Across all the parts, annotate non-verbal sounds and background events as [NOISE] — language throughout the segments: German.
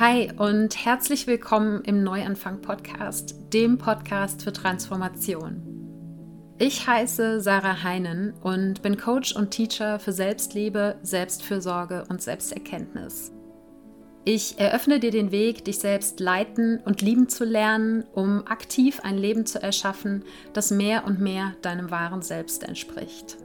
Hi und herzlich willkommen im Neuanfang Podcast, dem Podcast für Transformation. Ich heiße Sarah Heinen und bin Coach und Teacher für Selbstliebe, Selbstfürsorge und Selbsterkenntnis. Ich eröffne dir den Weg, dich selbst leiten und lieben zu lernen, um aktiv ein Leben zu erschaffen, das mehr und mehr deinem wahren Selbst entspricht.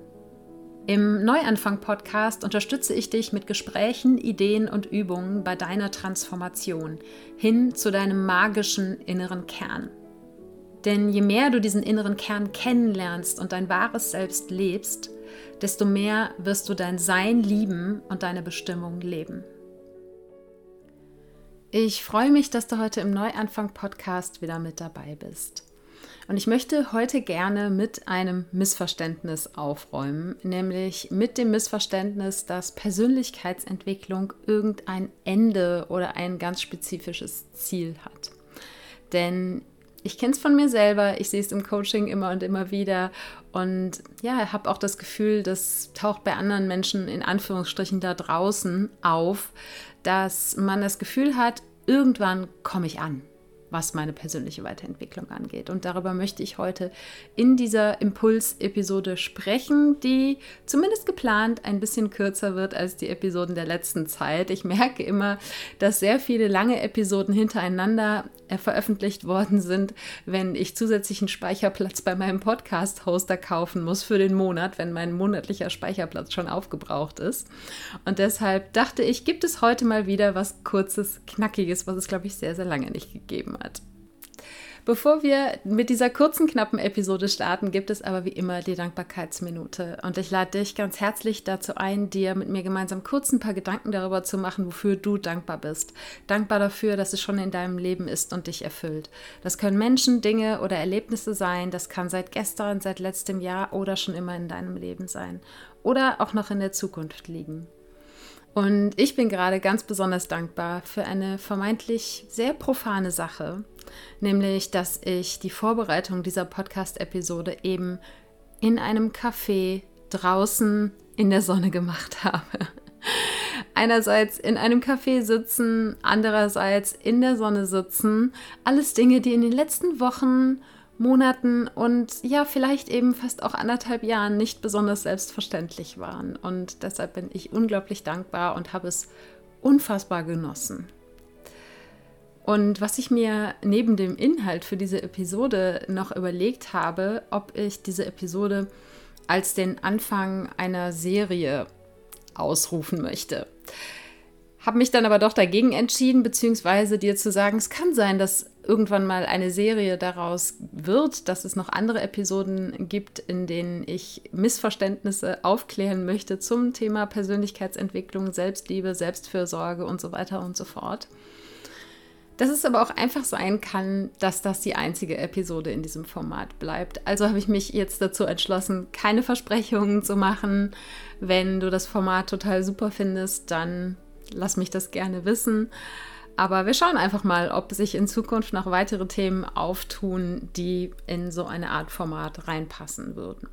Im Neuanfang-Podcast unterstütze ich dich mit Gesprächen, Ideen und Übungen bei deiner Transformation hin zu deinem magischen inneren Kern. Denn je mehr du diesen inneren Kern kennenlernst und dein wahres Selbst lebst, desto mehr wirst du dein Sein lieben und deine Bestimmung leben. Ich freue mich, dass du heute im Neuanfang-Podcast wieder mit dabei bist. Und ich möchte heute gerne mit einem Missverständnis aufräumen, nämlich mit dem Missverständnis, dass Persönlichkeitsentwicklung irgendein Ende oder ein ganz spezifisches Ziel hat. Denn ich kenne es von mir selber, ich sehe es im Coaching immer und immer wieder und ja, habe auch das Gefühl, das taucht bei anderen Menschen in Anführungsstrichen da draußen auf, dass man das Gefühl hat, irgendwann komme ich an was meine persönliche Weiterentwicklung angeht. Und darüber möchte ich heute in dieser Impuls-Episode sprechen, die zumindest geplant ein bisschen kürzer wird als die Episoden der letzten Zeit. Ich merke immer, dass sehr viele lange Episoden hintereinander äh, veröffentlicht worden sind, wenn ich zusätzlichen Speicherplatz bei meinem Podcast-Hoster kaufen muss für den Monat, wenn mein monatlicher Speicherplatz schon aufgebraucht ist. Und deshalb dachte ich, gibt es heute mal wieder was kurzes, knackiges, was es, glaube ich, sehr, sehr lange nicht gegeben hat. Bevor wir mit dieser kurzen, knappen Episode starten, gibt es aber wie immer die Dankbarkeitsminute. Und ich lade dich ganz herzlich dazu ein, dir mit mir gemeinsam kurz ein paar Gedanken darüber zu machen, wofür du dankbar bist. Dankbar dafür, dass es schon in deinem Leben ist und dich erfüllt. Das können Menschen, Dinge oder Erlebnisse sein. Das kann seit gestern, seit letztem Jahr oder schon immer in deinem Leben sein. Oder auch noch in der Zukunft liegen. Und ich bin gerade ganz besonders dankbar für eine vermeintlich sehr profane Sache, nämlich dass ich die Vorbereitung dieser Podcast-Episode eben in einem Café draußen in der Sonne gemacht [LAUGHS] habe. Einerseits in einem Café sitzen, andererseits in der Sonne sitzen. Alles Dinge, die in den letzten Wochen Monaten und ja, vielleicht eben fast auch anderthalb Jahren nicht besonders selbstverständlich waren. Und deshalb bin ich unglaublich dankbar und habe es unfassbar genossen. Und was ich mir neben dem Inhalt für diese Episode noch überlegt habe, ob ich diese Episode als den Anfang einer Serie ausrufen möchte. Habe mich dann aber doch dagegen entschieden, beziehungsweise dir zu sagen, es kann sein, dass irgendwann mal eine Serie daraus wird, dass es noch andere Episoden gibt, in denen ich Missverständnisse aufklären möchte zum Thema Persönlichkeitsentwicklung, Selbstliebe, Selbstfürsorge und so weiter und so fort. Dass es aber auch einfach sein kann, dass das die einzige Episode in diesem Format bleibt. Also habe ich mich jetzt dazu entschlossen, keine Versprechungen zu machen. Wenn du das Format total super findest, dann lass mich das gerne wissen. Aber wir schauen einfach mal, ob sich in Zukunft noch weitere Themen auftun, die in so eine Art Format reinpassen würden.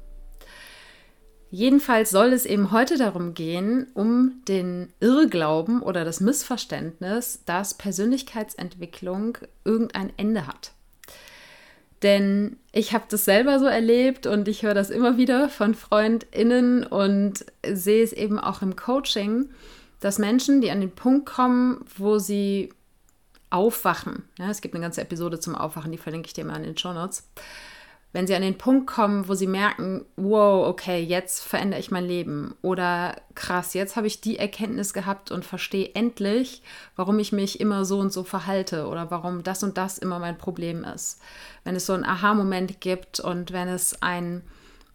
Jedenfalls soll es eben heute darum gehen, um den Irrglauben oder das Missverständnis, dass Persönlichkeitsentwicklung irgendein Ende hat. Denn ich habe das selber so erlebt und ich höre das immer wieder von Freundinnen und sehe es eben auch im Coaching, dass Menschen, die an den Punkt kommen, wo sie aufwachen, ja, es gibt eine ganze Episode zum Aufwachen, die verlinke ich dir mal in den Show Notes, wenn sie an den Punkt kommen, wo sie merken, wow, okay, jetzt verändere ich mein Leben oder krass, jetzt habe ich die Erkenntnis gehabt und verstehe endlich, warum ich mich immer so und so verhalte oder warum das und das immer mein Problem ist. Wenn es so einen Aha-Moment gibt und wenn es ein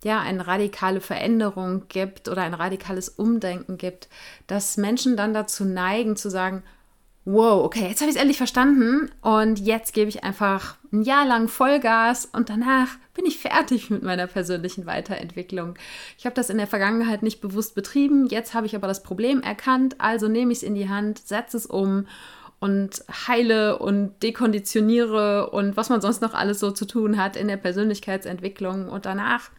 ja, eine radikale Veränderung gibt oder ein radikales Umdenken gibt, dass Menschen dann dazu neigen zu sagen, wow, okay, jetzt habe ich es endlich verstanden und jetzt gebe ich einfach ein Jahr lang Vollgas und danach bin ich fertig mit meiner persönlichen Weiterentwicklung. Ich habe das in der Vergangenheit nicht bewusst betrieben, jetzt habe ich aber das Problem erkannt, also nehme ich es in die Hand, setze es um und heile und dekonditioniere und was man sonst noch alles so zu tun hat in der Persönlichkeitsentwicklung und danach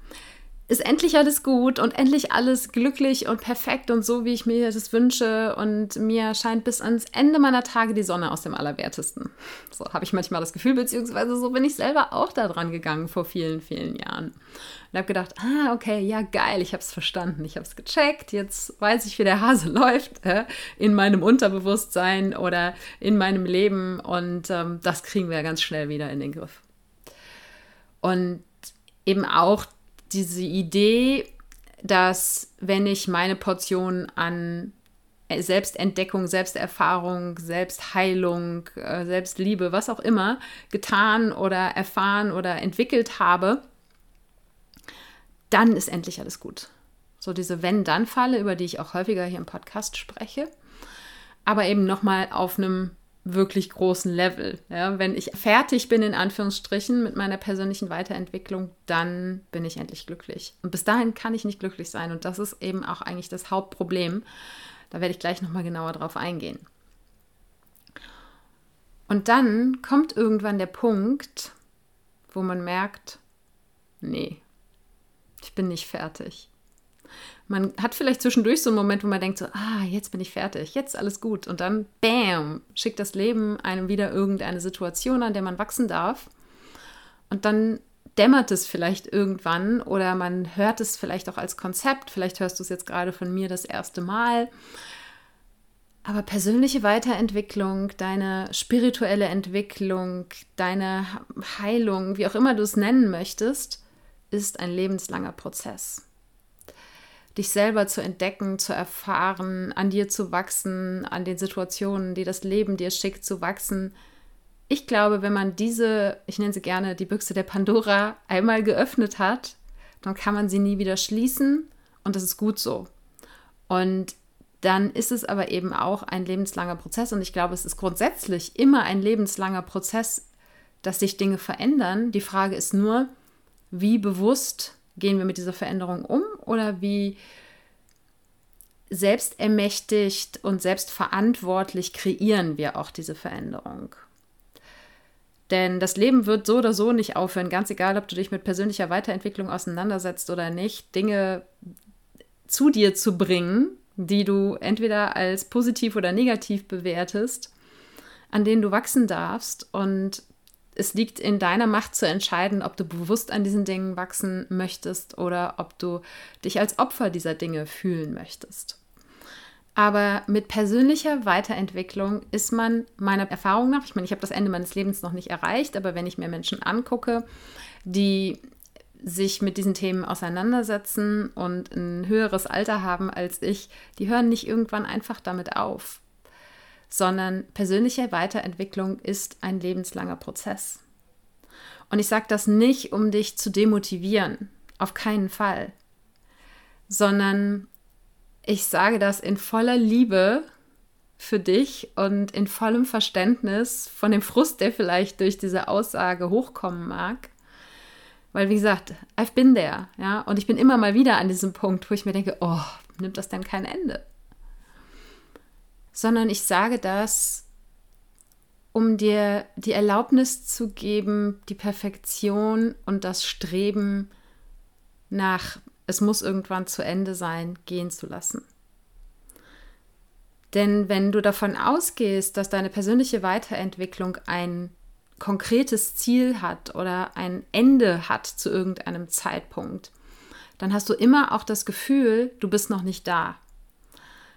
ist endlich alles gut und endlich alles glücklich und perfekt und so, wie ich mir das wünsche. Und mir scheint bis ans Ende meiner Tage die Sonne aus dem Allerwertesten. So habe ich manchmal das Gefühl, beziehungsweise so bin ich selber auch da dran gegangen vor vielen, vielen Jahren. Und habe gedacht, ah, okay, ja, geil, ich habe es verstanden, ich habe es gecheckt, jetzt weiß ich, wie der Hase [LAUGHS] läuft äh, in meinem Unterbewusstsein oder in meinem Leben und ähm, das kriegen wir ganz schnell wieder in den Griff. Und eben auch diese Idee, dass wenn ich meine Portion an Selbstentdeckung, Selbsterfahrung, Selbstheilung, äh, Selbstliebe, was auch immer, getan oder erfahren oder entwickelt habe, dann ist endlich alles gut. So diese Wenn-Dann-Falle, über die ich auch häufiger hier im Podcast spreche, aber eben nochmal auf einem wirklich großen Level. Ja, wenn ich fertig bin, in Anführungsstrichen, mit meiner persönlichen Weiterentwicklung, dann bin ich endlich glücklich. Und bis dahin kann ich nicht glücklich sein. Und das ist eben auch eigentlich das Hauptproblem. Da werde ich gleich nochmal genauer drauf eingehen. Und dann kommt irgendwann der Punkt, wo man merkt, nee, ich bin nicht fertig. Man hat vielleicht zwischendurch so einen Moment, wo man denkt so, ah, jetzt bin ich fertig, jetzt alles gut. Und dann, bam, schickt das Leben einem wieder irgendeine Situation, an der man wachsen darf. Und dann dämmert es vielleicht irgendwann oder man hört es vielleicht auch als Konzept. Vielleicht hörst du es jetzt gerade von mir das erste Mal. Aber persönliche Weiterentwicklung, deine spirituelle Entwicklung, deine Heilung, wie auch immer du es nennen möchtest, ist ein lebenslanger Prozess dich selber zu entdecken, zu erfahren, an dir zu wachsen, an den Situationen, die das Leben dir schickt, zu wachsen. Ich glaube, wenn man diese, ich nenne sie gerne die Büchse der Pandora, einmal geöffnet hat, dann kann man sie nie wieder schließen und das ist gut so. Und dann ist es aber eben auch ein lebenslanger Prozess und ich glaube, es ist grundsätzlich immer ein lebenslanger Prozess, dass sich Dinge verändern. Die Frage ist nur, wie bewusst gehen wir mit dieser Veränderung um oder wie selbstermächtigt und selbstverantwortlich kreieren wir auch diese Veränderung. Denn das Leben wird so oder so nicht aufhören, ganz egal, ob du dich mit persönlicher Weiterentwicklung auseinandersetzt oder nicht, Dinge zu dir zu bringen, die du entweder als positiv oder negativ bewertest, an denen du wachsen darfst und es liegt in deiner Macht zu entscheiden, ob du bewusst an diesen Dingen wachsen möchtest oder ob du dich als Opfer dieser Dinge fühlen möchtest. Aber mit persönlicher Weiterentwicklung ist man meiner Erfahrung nach, ich meine, ich habe das Ende meines Lebens noch nicht erreicht, aber wenn ich mir Menschen angucke, die sich mit diesen Themen auseinandersetzen und ein höheres Alter haben als ich, die hören nicht irgendwann einfach damit auf sondern persönliche Weiterentwicklung ist ein lebenslanger Prozess. Und ich sage das nicht, um dich zu demotivieren, auf keinen Fall, sondern ich sage das in voller Liebe für dich und in vollem Verständnis von dem Frust, der vielleicht durch diese Aussage hochkommen mag. Weil, wie gesagt, I've been there, ja, und ich bin immer mal wieder an diesem Punkt, wo ich mir denke, oh, nimmt das denn kein Ende? Sondern ich sage das, um dir die Erlaubnis zu geben, die Perfektion und das Streben nach, es muss irgendwann zu Ende sein, gehen zu lassen. Denn wenn du davon ausgehst, dass deine persönliche Weiterentwicklung ein konkretes Ziel hat oder ein Ende hat zu irgendeinem Zeitpunkt, dann hast du immer auch das Gefühl, du bist noch nicht da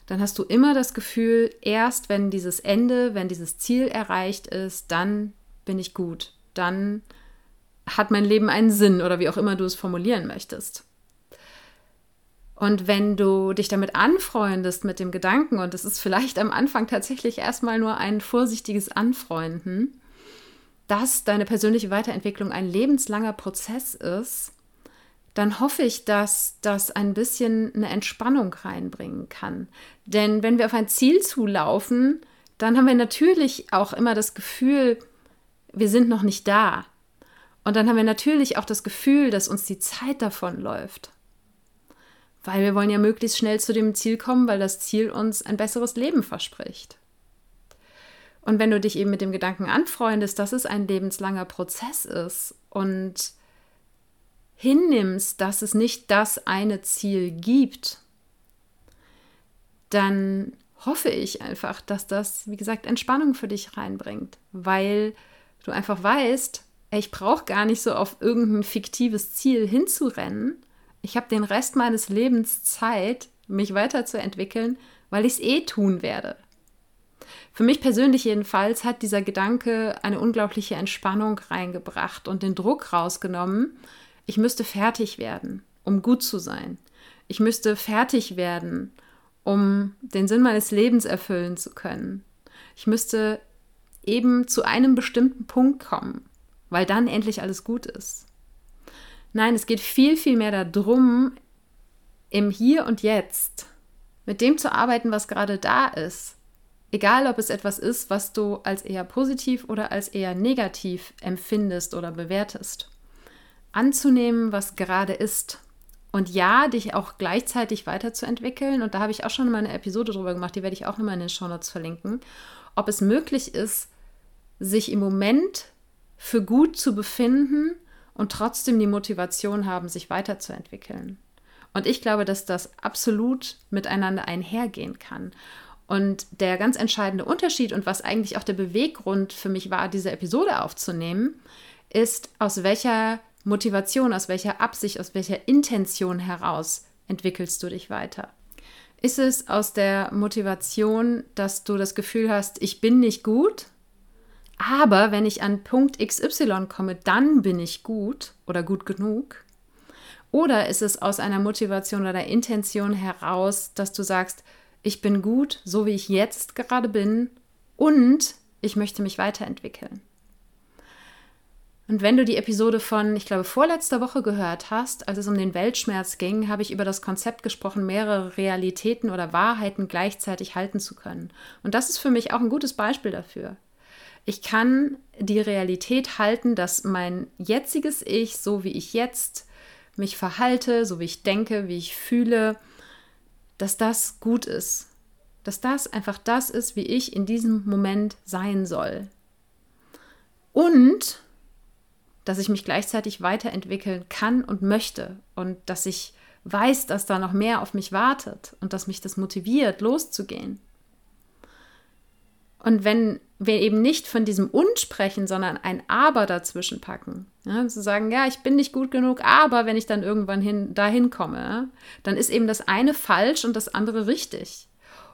dann hast du immer das Gefühl, erst wenn dieses Ende, wenn dieses Ziel erreicht ist, dann bin ich gut, dann hat mein Leben einen Sinn oder wie auch immer du es formulieren möchtest. Und wenn du dich damit anfreundest mit dem Gedanken, und es ist vielleicht am Anfang tatsächlich erstmal nur ein vorsichtiges Anfreunden, dass deine persönliche Weiterentwicklung ein lebenslanger Prozess ist, dann hoffe ich, dass das ein bisschen eine Entspannung reinbringen kann. Denn wenn wir auf ein Ziel zulaufen, dann haben wir natürlich auch immer das Gefühl, wir sind noch nicht da. Und dann haben wir natürlich auch das Gefühl, dass uns die Zeit davon läuft. Weil wir wollen ja möglichst schnell zu dem Ziel kommen, weil das Ziel uns ein besseres Leben verspricht. Und wenn du dich eben mit dem Gedanken anfreundest, dass es ein lebenslanger Prozess ist und hinnimmst, dass es nicht das eine Ziel gibt, dann hoffe ich einfach, dass das, wie gesagt, Entspannung für dich reinbringt, weil du einfach weißt, ich brauche gar nicht so auf irgendein fiktives Ziel hinzurennen. Ich habe den Rest meines Lebens Zeit, mich weiterzuentwickeln, weil ich es eh tun werde. Für mich persönlich jedenfalls hat dieser Gedanke eine unglaubliche Entspannung reingebracht und den Druck rausgenommen, ich müsste fertig werden, um gut zu sein. Ich müsste fertig werden, um den Sinn meines Lebens erfüllen zu können. Ich müsste eben zu einem bestimmten Punkt kommen, weil dann endlich alles gut ist. Nein, es geht viel, viel mehr darum, im Hier und Jetzt mit dem zu arbeiten, was gerade da ist. Egal, ob es etwas ist, was du als eher positiv oder als eher negativ empfindest oder bewertest. Anzunehmen, was gerade ist. Und ja, dich auch gleichzeitig weiterzuentwickeln. Und da habe ich auch schon mal eine Episode drüber gemacht, die werde ich auch nochmal in den Show Notes verlinken. Ob es möglich ist, sich im Moment für gut zu befinden und trotzdem die Motivation haben, sich weiterzuentwickeln. Und ich glaube, dass das absolut miteinander einhergehen kann. Und der ganz entscheidende Unterschied und was eigentlich auch der Beweggrund für mich war, diese Episode aufzunehmen, ist, aus welcher Motivation, aus welcher Absicht, aus welcher Intention heraus entwickelst du dich weiter. Ist es aus der Motivation, dass du das Gefühl hast, ich bin nicht gut, aber wenn ich an Punkt XY komme, dann bin ich gut oder gut genug? Oder ist es aus einer Motivation oder Intention heraus, dass du sagst, ich bin gut, so wie ich jetzt gerade bin und ich möchte mich weiterentwickeln? Und wenn du die Episode von, ich glaube, vorletzter Woche gehört hast, als es um den Weltschmerz ging, habe ich über das Konzept gesprochen, mehrere Realitäten oder Wahrheiten gleichzeitig halten zu können. Und das ist für mich auch ein gutes Beispiel dafür. Ich kann die Realität halten, dass mein jetziges Ich, so wie ich jetzt mich verhalte, so wie ich denke, wie ich fühle, dass das gut ist. Dass das einfach das ist, wie ich in diesem Moment sein soll. Und dass ich mich gleichzeitig weiterentwickeln kann und möchte und dass ich weiß, dass da noch mehr auf mich wartet und dass mich das motiviert, loszugehen. Und wenn wir eben nicht von diesem Und sprechen, sondern ein Aber dazwischen packen, ja, zu sagen, ja, ich bin nicht gut genug, aber wenn ich dann irgendwann hin, dahin komme, dann ist eben das eine falsch und das andere richtig.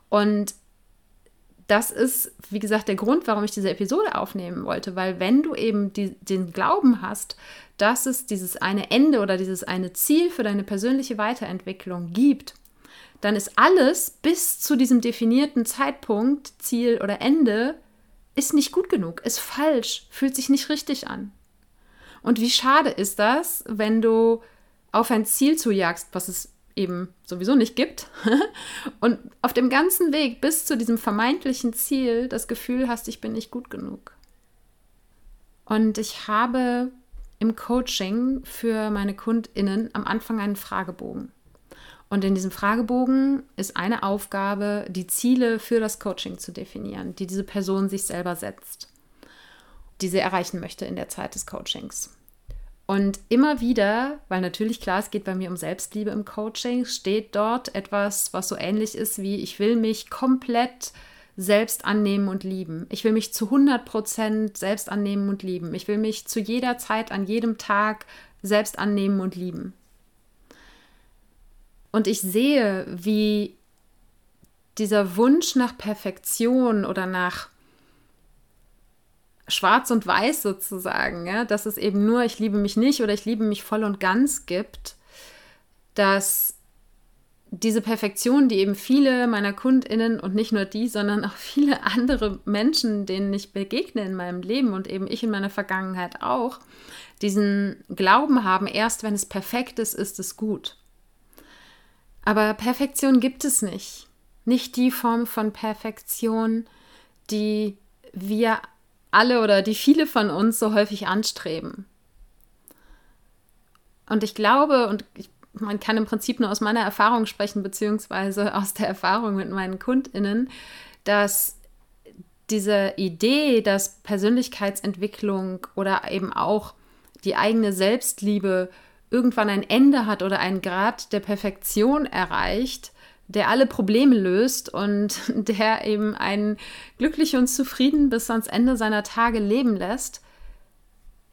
Und das ist, wie gesagt, der Grund, warum ich diese Episode aufnehmen wollte, weil wenn du eben die, den Glauben hast, dass es dieses eine Ende oder dieses eine Ziel für deine persönliche Weiterentwicklung gibt, dann ist alles bis zu diesem definierten Zeitpunkt, Ziel oder Ende, ist nicht gut genug, ist falsch, fühlt sich nicht richtig an. Und wie schade ist das, wenn du auf ein Ziel zujagst, was es eben sowieso nicht gibt, [LAUGHS] und auf dem ganzen Weg bis zu diesem vermeintlichen Ziel das Gefühl hast, ich bin nicht gut genug. Und ich habe im Coaching für meine Kundinnen am Anfang einen Fragebogen. Und in diesem Fragebogen ist eine Aufgabe, die Ziele für das Coaching zu definieren, die diese Person sich selber setzt, die sie erreichen möchte in der Zeit des Coachings. Und immer wieder, weil natürlich klar, es geht bei mir um Selbstliebe im Coaching, steht dort etwas, was so ähnlich ist wie, ich will mich komplett selbst annehmen und lieben. Ich will mich zu 100 Prozent selbst annehmen und lieben. Ich will mich zu jeder Zeit, an jedem Tag selbst annehmen und lieben. Und ich sehe, wie dieser Wunsch nach Perfektion oder nach Schwarz und Weiß sozusagen, ja, dass es eben nur ich liebe mich nicht oder ich liebe mich voll und ganz gibt, dass diese Perfektion, die eben viele meiner KundInnen und nicht nur die, sondern auch viele andere Menschen, denen ich begegne in meinem Leben und eben ich in meiner Vergangenheit auch, diesen Glauben haben, erst wenn es perfekt ist, ist es gut. Aber Perfektion gibt es nicht. Nicht die Form von Perfektion, die wir alle oder die viele von uns so häufig anstreben. Und ich glaube, und ich, man kann im Prinzip nur aus meiner Erfahrung sprechen, beziehungsweise [LAUGHS] aus der Erfahrung mit meinen KundInnen, dass diese Idee, dass Persönlichkeitsentwicklung oder eben auch die eigene Selbstliebe irgendwann ein Ende hat oder einen Grad der Perfektion erreicht, der alle Probleme löst und [LAUGHS] der eben einen glücklich und zufrieden bis ans Ende seiner Tage leben lässt.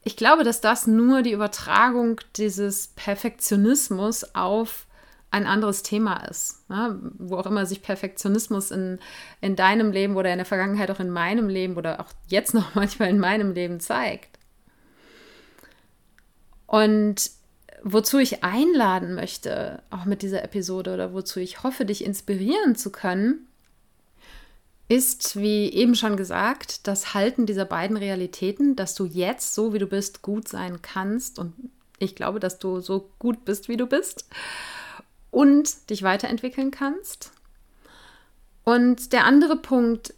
Ich glaube, dass das nur die Übertragung dieses Perfektionismus auf ein anderes Thema ist. Ne? Wo auch immer sich Perfektionismus in, in deinem Leben oder in der Vergangenheit auch in meinem Leben oder auch jetzt noch [LAUGHS] manchmal in meinem Leben zeigt. Und wozu ich einladen möchte, auch mit dieser Episode oder wozu ich hoffe, dich inspirieren zu können, ist, wie eben schon gesagt, das Halten dieser beiden Realitäten, dass du jetzt, so wie du bist, gut sein kannst. Und ich glaube, dass du so gut bist, wie du bist. Und dich weiterentwickeln kannst. Und der andere Punkt,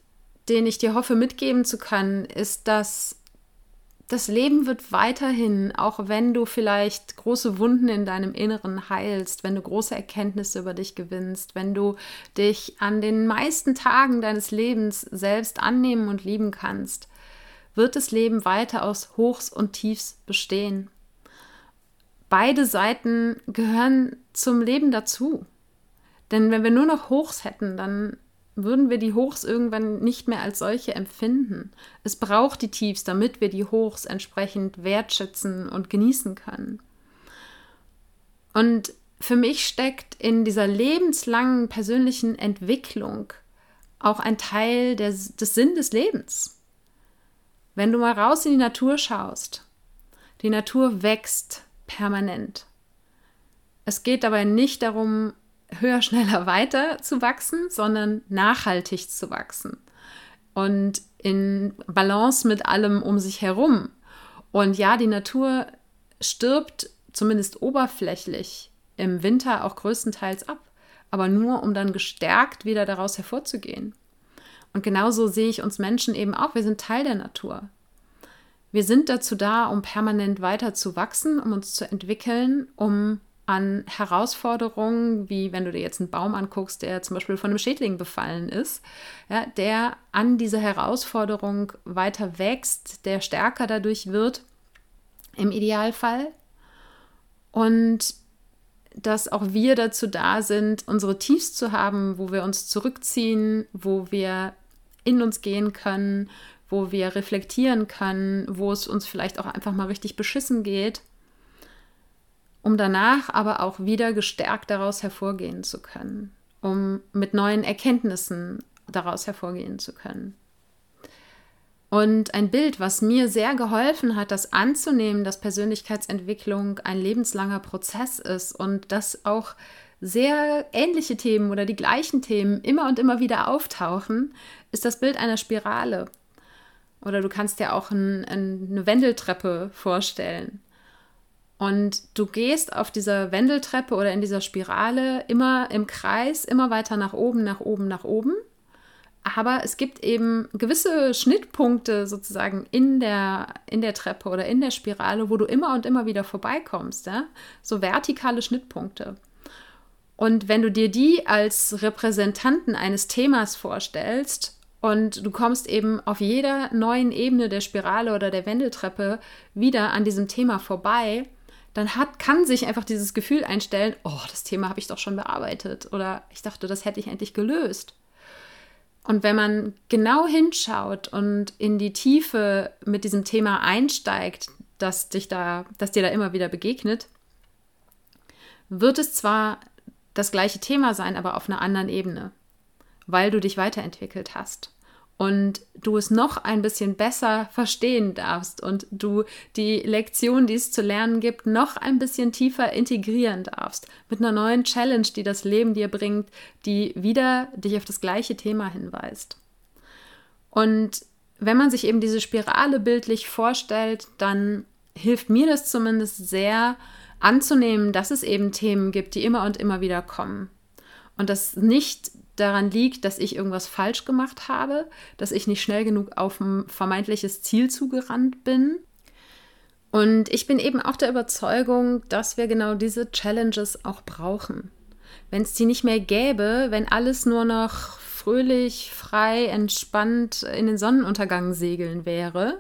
den ich dir hoffe mitgeben zu können, ist, dass das Leben wird weiterhin, auch wenn du vielleicht große Wunden in deinem Inneren heilst, wenn du große Erkenntnisse über dich gewinnst, wenn du dich an den meisten Tagen deines Lebens selbst annehmen und lieben kannst, wird das Leben weiter aus Hochs und Tiefs bestehen. Beide Seiten gehören zum Leben dazu. Denn wenn wir nur noch Hochs hätten, dann würden wir die Hochs irgendwann nicht mehr als solche empfinden. Es braucht die Tiefs, damit wir die Hochs entsprechend wertschätzen und genießen können. Und für mich steckt in dieser lebenslangen persönlichen Entwicklung auch ein Teil des, des Sinn des Lebens. Wenn du mal raus in die Natur schaust, die Natur wächst permanent. Es geht dabei nicht darum, höher, schneller, weiter zu wachsen, sondern nachhaltig zu wachsen und in Balance mit allem um sich herum. Und ja, die Natur stirbt zumindest oberflächlich im Winter auch größtenteils ab, aber nur um dann gestärkt wieder daraus hervorzugehen. Und genauso sehe ich uns Menschen eben auch. Wir sind Teil der Natur. Wir sind dazu da, um permanent weiter zu wachsen, um uns zu entwickeln, um an Herausforderungen, wie wenn du dir jetzt einen Baum anguckst, der zum Beispiel von einem Schädling befallen ist, ja, der an dieser Herausforderung weiter wächst, der stärker dadurch wird, im Idealfall. Und dass auch wir dazu da sind, unsere Tiefs zu haben, wo wir uns zurückziehen, wo wir in uns gehen können, wo wir reflektieren können, wo es uns vielleicht auch einfach mal richtig beschissen geht um danach aber auch wieder gestärkt daraus hervorgehen zu können, um mit neuen Erkenntnissen daraus hervorgehen zu können. Und ein Bild, was mir sehr geholfen hat, das anzunehmen, dass Persönlichkeitsentwicklung ein lebenslanger Prozess ist und dass auch sehr ähnliche Themen oder die gleichen Themen immer und immer wieder auftauchen, ist das Bild einer Spirale. Oder du kannst dir auch ein, eine Wendeltreppe vorstellen. Und du gehst auf dieser Wendeltreppe oder in dieser Spirale immer im Kreis, immer weiter nach oben, nach oben, nach oben. Aber es gibt eben gewisse Schnittpunkte sozusagen in der, in der Treppe oder in der Spirale, wo du immer und immer wieder vorbeikommst. Ja? So vertikale Schnittpunkte. Und wenn du dir die als Repräsentanten eines Themas vorstellst und du kommst eben auf jeder neuen Ebene der Spirale oder der Wendeltreppe wieder an diesem Thema vorbei, dann hat, kann sich einfach dieses Gefühl einstellen, oh, das Thema habe ich doch schon bearbeitet oder ich dachte, das hätte ich endlich gelöst. Und wenn man genau hinschaut und in die Tiefe mit diesem Thema einsteigt, das, dich da, das dir da immer wieder begegnet, wird es zwar das gleiche Thema sein, aber auf einer anderen Ebene, weil du dich weiterentwickelt hast und du es noch ein bisschen besser verstehen darfst und du die Lektion, die es zu lernen gibt, noch ein bisschen tiefer integrieren darfst mit einer neuen Challenge, die das Leben dir bringt, die wieder dich auf das gleiche Thema hinweist. Und wenn man sich eben diese Spirale bildlich vorstellt, dann hilft mir das zumindest sehr anzunehmen, dass es eben Themen gibt, die immer und immer wieder kommen. Und dass nicht daran liegt, dass ich irgendwas falsch gemacht habe, dass ich nicht schnell genug auf ein vermeintliches Ziel zugerannt bin. Und ich bin eben auch der Überzeugung, dass wir genau diese Challenges auch brauchen. Wenn es die nicht mehr gäbe, wenn alles nur noch fröhlich, frei, entspannt in den Sonnenuntergang segeln wäre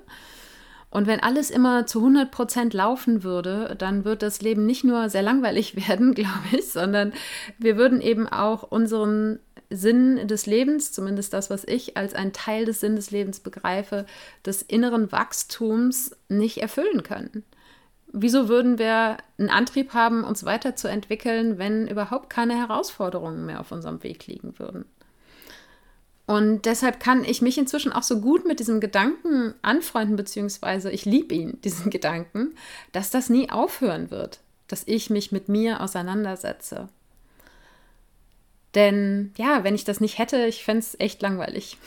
Und wenn alles immer zu 100 Prozent laufen würde, dann wird das Leben nicht nur sehr langweilig [LAUGHS] werden, glaube ich, sondern wir würden eben auch unseren Sinn des Lebens, zumindest das, was ich als einen Teil des Sinn des Lebens begreife, des inneren Wachstums nicht erfüllen können. Wieso würden wir einen Antrieb haben, uns weiterzuentwickeln, wenn überhaupt keine Herausforderungen mehr auf unserem Weg liegen würden? Und deshalb kann ich mich inzwischen auch so gut mit diesem Gedanken anfreunden, beziehungsweise ich liebe ihn, [LAUGHS] diesen Gedanken, dass das nie aufhören wird, dass ich mich mit mir auseinandersetze. Denn ja, wenn ich das nicht hätte, ich fände es echt langweilig. [LAUGHS]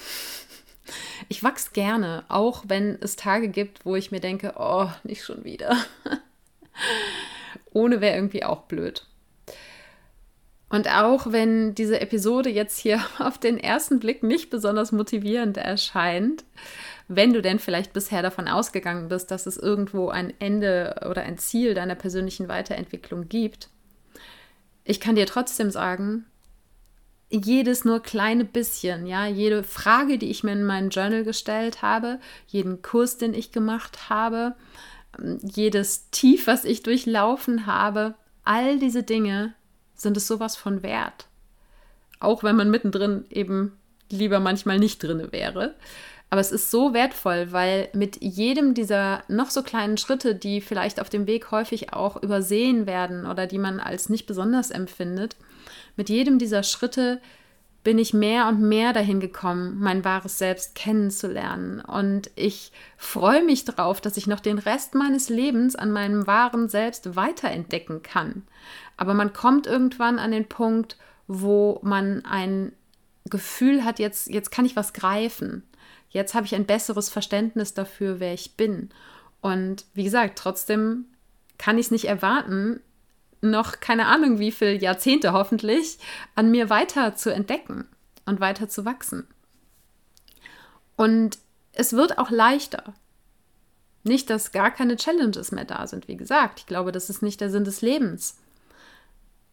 Ich wachse gerne, auch wenn es Tage gibt, wo ich mir denke, oh, nicht schon wieder. [LAUGHS] Ohne wäre irgendwie auch blöd. Und auch wenn diese Episode jetzt hier [LAUGHS] auf den ersten Blick nicht besonders motivierend erscheint, wenn du denn vielleicht bisher davon ausgegangen bist, dass es irgendwo ein Ende oder ein Ziel deiner persönlichen Weiterentwicklung gibt, ich kann dir trotzdem sagen, jedes nur kleine bisschen, ja, jede Frage, die ich mir in meinem Journal gestellt habe, jeden Kurs, den ich gemacht habe, jedes Tief, was ich durchlaufen habe, all diese Dinge sind es sowas von wert. Auch wenn man mittendrin eben lieber manchmal nicht drin wäre. Aber es ist so wertvoll, weil mit jedem dieser noch so kleinen Schritte, die vielleicht auf dem Weg häufig auch übersehen werden oder die man als nicht besonders empfindet, mit jedem dieser Schritte bin ich mehr und mehr dahin gekommen, mein wahres Selbst kennenzulernen. Und ich freue mich darauf, dass ich noch den Rest meines Lebens an meinem wahren Selbst weiterentdecken kann. Aber man kommt irgendwann an den Punkt, wo man ein Gefühl hat, jetzt, jetzt kann ich was greifen. Jetzt habe ich ein besseres Verständnis dafür, wer ich bin. Und wie gesagt, trotzdem kann ich es nicht erwarten, noch keine Ahnung wie viele Jahrzehnte hoffentlich an mir weiter zu entdecken und weiter zu wachsen. Und es wird auch leichter. Nicht, dass gar keine Challenges mehr da sind, wie gesagt. Ich glaube, das ist nicht der Sinn des Lebens.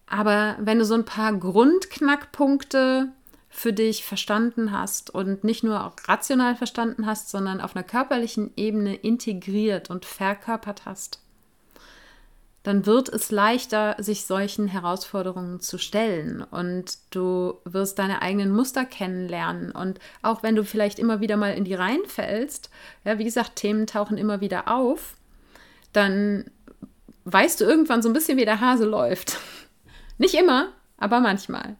Aber wenn du so ein paar Grundknackpunkte für dich verstanden hast und nicht nur auch rational verstanden hast, sondern auf einer körperlichen Ebene integriert und verkörpert hast, dann wird es leichter, sich solchen Herausforderungen zu stellen und du wirst deine eigenen Muster kennenlernen und auch wenn du vielleicht immer wieder mal in die Reihen fällst, ja, wie gesagt, Themen tauchen immer wieder auf, dann weißt du irgendwann so ein bisschen, wie der Hase läuft. [LAUGHS] Nicht immer, aber manchmal.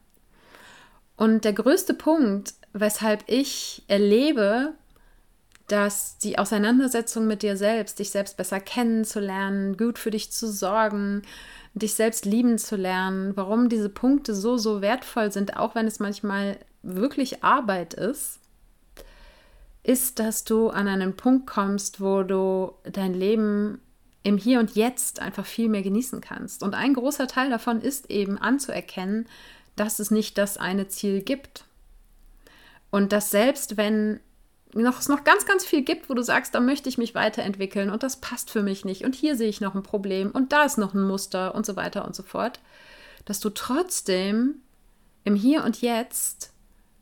Und der größte Punkt, weshalb ich erlebe, dass die Auseinandersetzung mit dir selbst, dich selbst besser kennenzulernen, gut für dich zu sorgen, dich selbst lieben zu lernen, warum diese Punkte so, so wertvoll sind, auch wenn es manchmal wirklich Arbeit ist, ist, dass du an einen Punkt kommst, wo du dein Leben im Hier und Jetzt einfach viel mehr genießen kannst. Und ein großer Teil davon ist eben anzuerkennen, dass es nicht das eine Ziel gibt. Und dass selbst wenn noch, es noch ganz, ganz viel gibt, wo du sagst, da möchte ich mich weiterentwickeln und das passt für mich nicht und hier sehe ich noch ein Problem und da ist noch ein Muster und so weiter und so fort, dass du trotzdem im Hier und Jetzt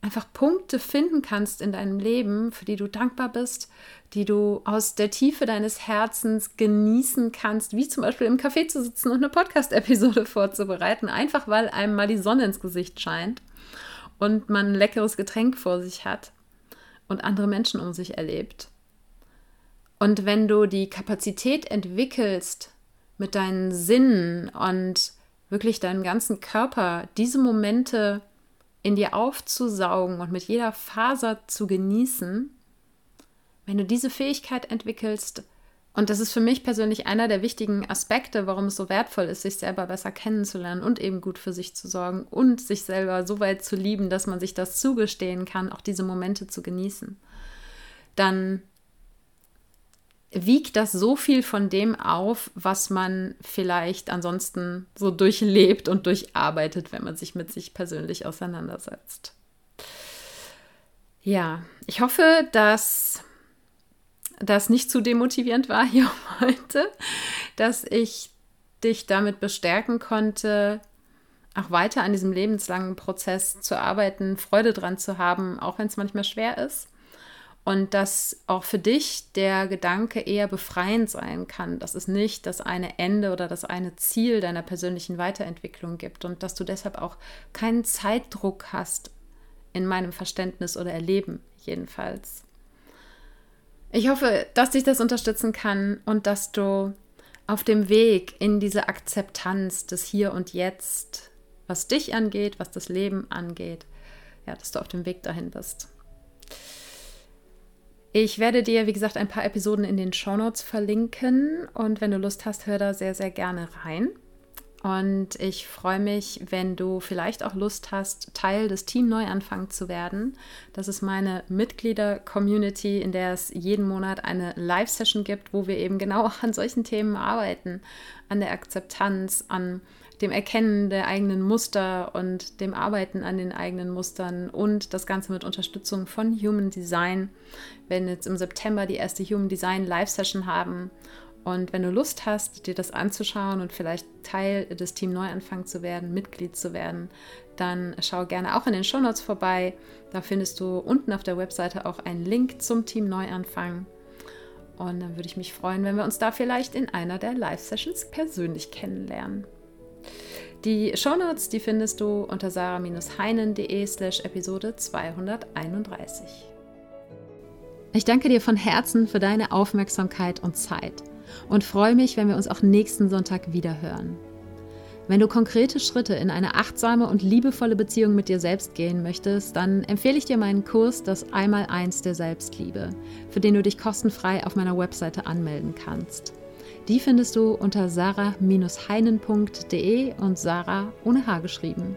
einfach Punkte finden kannst in deinem Leben, für die du dankbar bist, die du aus der Tiefe deines Herzens genießen kannst, wie zum Beispiel im Café zu sitzen und eine Podcast-Episode [LAUGHS] vorzubereiten, einfach weil einem mal die Sonne ins Gesicht scheint und man ein leckeres Getränk vor sich hat und andere Menschen um sich erlebt. Und wenn du die Kapazität entwickelst, mit deinen Sinnen und wirklich deinen ganzen Körper diese Momente in dir aufzusaugen und mit jeder Faser zu genießen, wenn du diese Fähigkeit entwickelst, und das ist für mich persönlich einer der wichtigen Aspekte, warum es so wertvoll ist, sich selber besser kennenzulernen und eben gut für sich zu sorgen und sich selber so weit zu lieben, dass man sich das zugestehen kann, auch diese Momente zu genießen. Dann wiegt das so viel von dem auf, was man vielleicht ansonsten so durchlebt und durcharbeitet, wenn man sich mit sich persönlich auseinandersetzt. Ja, ich hoffe, dass das nicht zu demotivierend war hier heute, dass ich dich damit bestärken konnte, auch weiter an diesem lebenslangen Prozess zu arbeiten, Freude dran zu haben, auch wenn es manchmal schwer ist. Und dass auch für dich der Gedanke eher befreiend sein kann, dass es nicht das eine Ende oder das eine Ziel deiner persönlichen Weiterentwicklung gibt und dass du deshalb auch keinen Zeitdruck hast, in meinem Verständnis oder Erleben jedenfalls. Ich hoffe, dass dich das unterstützen kann und dass du auf dem Weg in diese Akzeptanz des Hier und Jetzt, was dich angeht, was das Leben angeht, ja, dass du auf dem Weg dahin bist. Ich werde dir, wie gesagt, ein paar Episoden in den Shownotes verlinken und wenn du Lust hast, hör da sehr, sehr gerne rein. Und ich freue mich, wenn du vielleicht auch Lust hast, Teil des Team Neuanfang zu werden. Das ist meine Mitglieder-Community, in der es jeden Monat eine Live-Session gibt, wo wir eben genau [LAUGHS] an solchen Themen arbeiten, an der Akzeptanz, an dem Erkennen der eigenen Muster und dem Arbeiten an den eigenen Mustern und das Ganze mit Unterstützung von Human Design. Werden jetzt im September die erste Human Design Live-Session haben und wenn du Lust hast, dir das anzuschauen und vielleicht Teil des Team Neuanfang zu werden, Mitglied zu werden, dann schau gerne auch in den Shownotes vorbei. Da findest du unten auf der Webseite auch einen Link zum Team Neuanfang. Und dann würde ich mich freuen, wenn wir uns da vielleicht in einer der Live-Sessions persönlich kennenlernen. Die Shownotes, die findest du unter sarah-heinen.de slash Episode 231. Ich danke dir von Herzen für deine Aufmerksamkeit und Zeit und freue mich, wenn wir uns auch nächsten Sonntag wieder hören. Wenn du konkrete Schritte in eine achtsame und liebevolle Beziehung mit dir selbst gehen möchtest, dann empfehle ich dir meinen Kurs Das Einmaleins der Selbstliebe, für den du dich kostenfrei auf meiner Webseite anmelden kannst. Die findest du unter sarah-heinen.de und Sarah ohne H geschrieben.